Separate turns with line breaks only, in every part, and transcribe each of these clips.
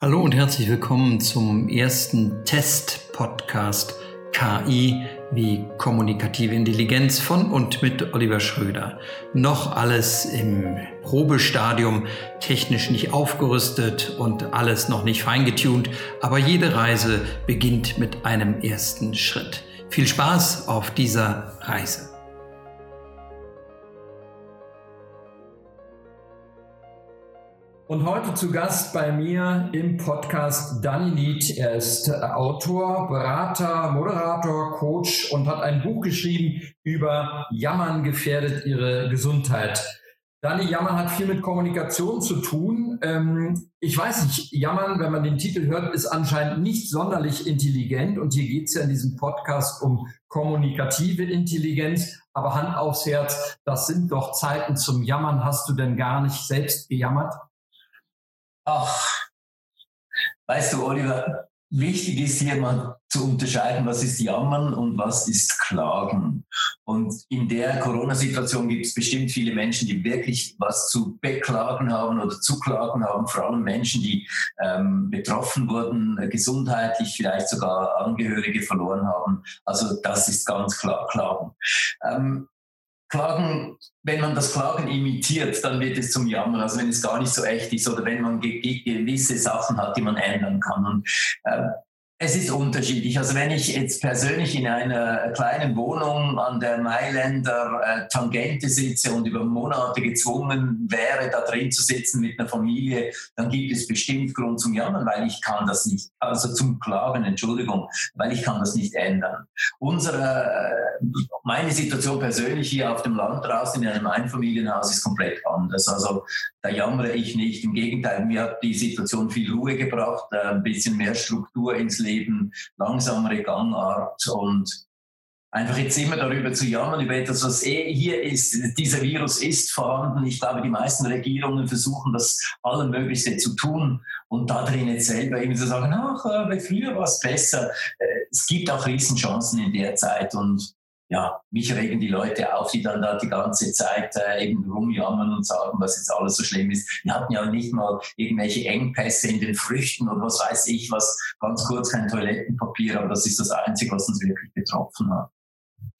Hallo und herzlich willkommen zum ersten Test-Podcast KI wie kommunikative Intelligenz von und mit Oliver Schröder. Noch alles im Probestadium, technisch nicht aufgerüstet und alles noch nicht feingetunt, aber jede Reise beginnt mit einem ersten Schritt. Viel Spaß auf dieser Reise. Und heute zu Gast bei mir im Podcast Danny Lied. Er ist Autor, Berater, Moderator, Coach und hat ein Buch geschrieben über Jammern gefährdet ihre Gesundheit. Danny, Jammern hat viel mit Kommunikation zu tun. Ähm, ich weiß nicht, Jammern, wenn man den Titel hört, ist anscheinend nicht sonderlich intelligent. Und hier geht es ja in diesem Podcast um kommunikative Intelligenz. Aber Hand aufs Herz, das sind doch Zeiten zum Jammern. Hast du denn gar nicht selbst gejammert?
Ach, weißt du, Oliver, wichtig ist hier mal zu unterscheiden, was ist Jammern und was ist Klagen. Und in der Corona-Situation gibt es bestimmt viele Menschen, die wirklich was zu beklagen haben oder zu klagen haben, vor allem Menschen, die ähm, betroffen wurden, gesundheitlich vielleicht sogar Angehörige verloren haben. Also das ist ganz klar Klagen. Ähm, Klagen, wenn man das Klagen imitiert, dann wird es zum Jammern, also wenn es gar nicht so echt ist oder wenn man gewisse Sachen hat, die man ändern kann. Und, äh, es ist unterschiedlich. Also wenn ich jetzt persönlich in einer kleinen Wohnung an der Mailänder äh, Tangente sitze und über Monate gezwungen wäre, da drin zu sitzen mit einer Familie, dann gibt es bestimmt Grund zum Jammern, weil ich kann das nicht, also zum Klagen, Entschuldigung, weil ich kann das nicht ändern. Unsere, äh, meine Situation persönlich hier auf dem Land draußen in einem Einfamilienhaus ist komplett anders. Also da jammere ich nicht. Im Gegenteil, mir hat die Situation viel Ruhe gebracht, äh, ein bisschen mehr Struktur ins Leben, langsamere Gangart und einfach jetzt immer darüber zu jammern, über etwas, was eh hier ist. Dieser Virus ist vorhanden. Ich glaube, die meisten Regierungen versuchen das Allermöglichste zu tun und da drin jetzt selber eben zu sagen, ach, früher war es besser. Äh, es gibt auch Riesenchancen in der Zeit und ja, mich regen die Leute auf, die dann da die ganze Zeit äh, eben rumjammern und sagen, was jetzt alles so schlimm ist. Wir hatten ja nicht mal irgendwelche Engpässe in den Früchten oder was weiß ich was, ganz kurz kein Toilettenpapier, aber das ist das Einzige, was uns wirklich betroffen hat.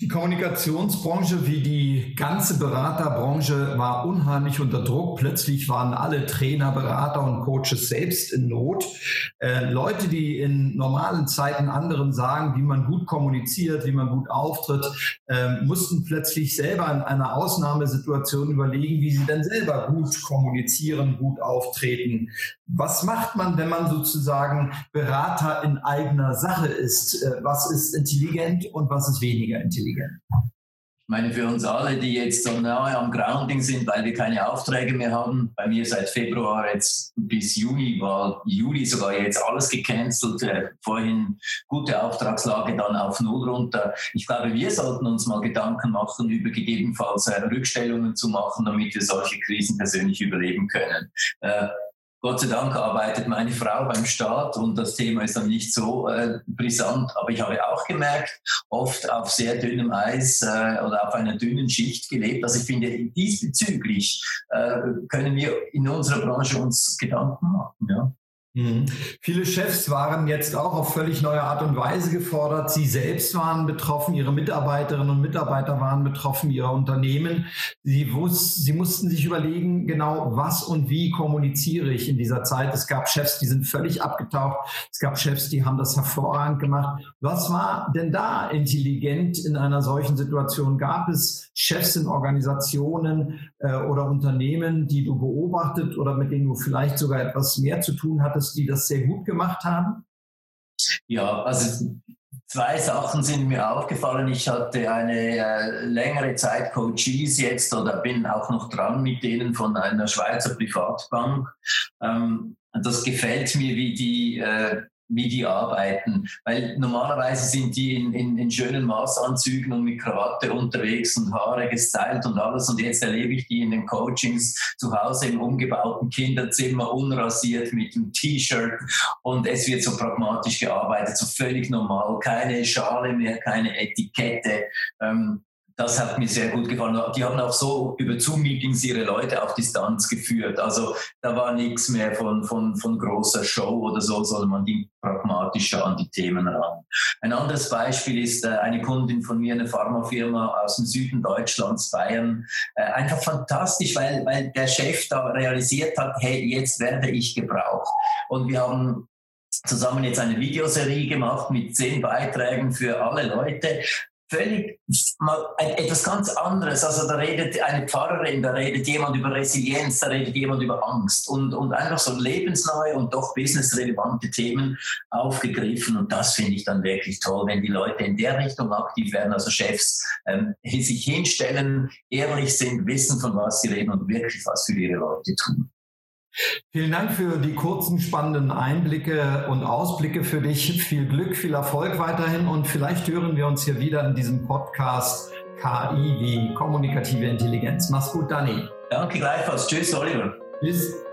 Die Kommunikationsbranche wie die ganze Beraterbranche war unheimlich unter Druck. Plötzlich waren alle Trainer, Berater und Coaches selbst in Not. Äh, Leute, die in normalen Zeiten anderen sagen, wie man gut kommuniziert, wie man gut auftritt, äh, mussten plötzlich selber in einer Ausnahmesituation überlegen, wie sie denn selber gut kommunizieren, gut auftreten. Was macht man, wenn man sozusagen Berater in eigener Sache ist? Äh, was ist intelligent und was ist weniger intelligent?
Ich meine, für uns alle, die jetzt so nahe am Grounding sind, weil wir keine Aufträge mehr haben, bei mir seit Februar jetzt bis Juni war Juli sogar jetzt alles gecancelt, äh, vorhin gute Auftragslage dann auf Null runter. Ich glaube, wir sollten uns mal Gedanken machen, über gegebenenfalls äh, Rückstellungen zu machen, damit wir solche Krisen persönlich überleben können. Gott sei Dank arbeitet meine Frau beim Staat und das Thema ist dann nicht so äh, brisant. Aber ich habe auch gemerkt, oft auf sehr dünnem Eis äh, oder auf einer dünnen Schicht gelebt. Also ich finde, diesbezüglich äh, können wir in unserer Branche uns Gedanken machen. Ja.
Mhm. Viele Chefs waren jetzt auch auf völlig neue Art und Weise gefordert. Sie selbst waren betroffen, ihre Mitarbeiterinnen und Mitarbeiter waren betroffen, ihre Unternehmen. Sie, wus sie mussten sich überlegen, genau was und wie kommuniziere ich in dieser Zeit. Es gab Chefs, die sind völlig abgetaucht. Es gab Chefs, die haben das hervorragend gemacht. Was war denn da intelligent in einer solchen Situation? Gab es Chefs in Organisationen äh, oder Unternehmen, die du beobachtet oder mit denen du vielleicht sogar etwas mehr zu tun hattest? Coaches, die das sehr gut gemacht haben?
Ja, also zwei Sachen sind mir aufgefallen. Ich hatte eine äh, längere Zeit Coaches jetzt oder bin auch noch dran mit denen von einer Schweizer Privatbank. Ähm, das gefällt mir, wie die äh, wie die arbeiten. Weil normalerweise sind die in, in, in, schönen Maßanzügen und mit Krawatte unterwegs und Haare gestylt und alles. Und jetzt erlebe ich die in den Coachings zu Hause im umgebauten Kinderzimmer, unrasiert mit dem T-Shirt. Und es wird so pragmatisch gearbeitet, so völlig normal. Keine Schale mehr, keine Etikette. Ähm, das hat mir sehr gut gefallen. Die haben auch so über Zoom-Meetings ihre Leute auf Distanz geführt. Also da war nichts mehr von, von, von großer Show oder so, sondern man ging pragmatischer an die Themen ran. Ein anderes Beispiel ist äh, eine Kundin von mir, eine Pharmafirma aus dem Süden Deutschlands, Bayern. Äh, einfach fantastisch, weil, weil der Chef da realisiert hat, hey, jetzt werde ich gebraucht. Und wir haben zusammen jetzt eine Videoserie gemacht mit zehn Beiträgen für alle Leute, völlig mal etwas ganz anderes. Also da redet eine Pfarrerin, da redet jemand über Resilienz, da redet jemand über Angst und, und einfach so lebensneue und doch businessrelevante Themen aufgegriffen. Und das finde ich dann wirklich toll, wenn die Leute in der Richtung aktiv werden, also Chefs ähm, sich hinstellen, ehrlich sind, wissen, von was sie reden und wirklich was für ihre Leute tun.
Vielen Dank für die kurzen, spannenden Einblicke und Ausblicke für dich. Viel Glück, viel Erfolg weiterhin und vielleicht hören wir uns hier wieder in diesem Podcast KI wie kommunikative Intelligenz. Mach's gut, Dani.
Danke gleichfalls. Tschüss, Oliver. Tschüss.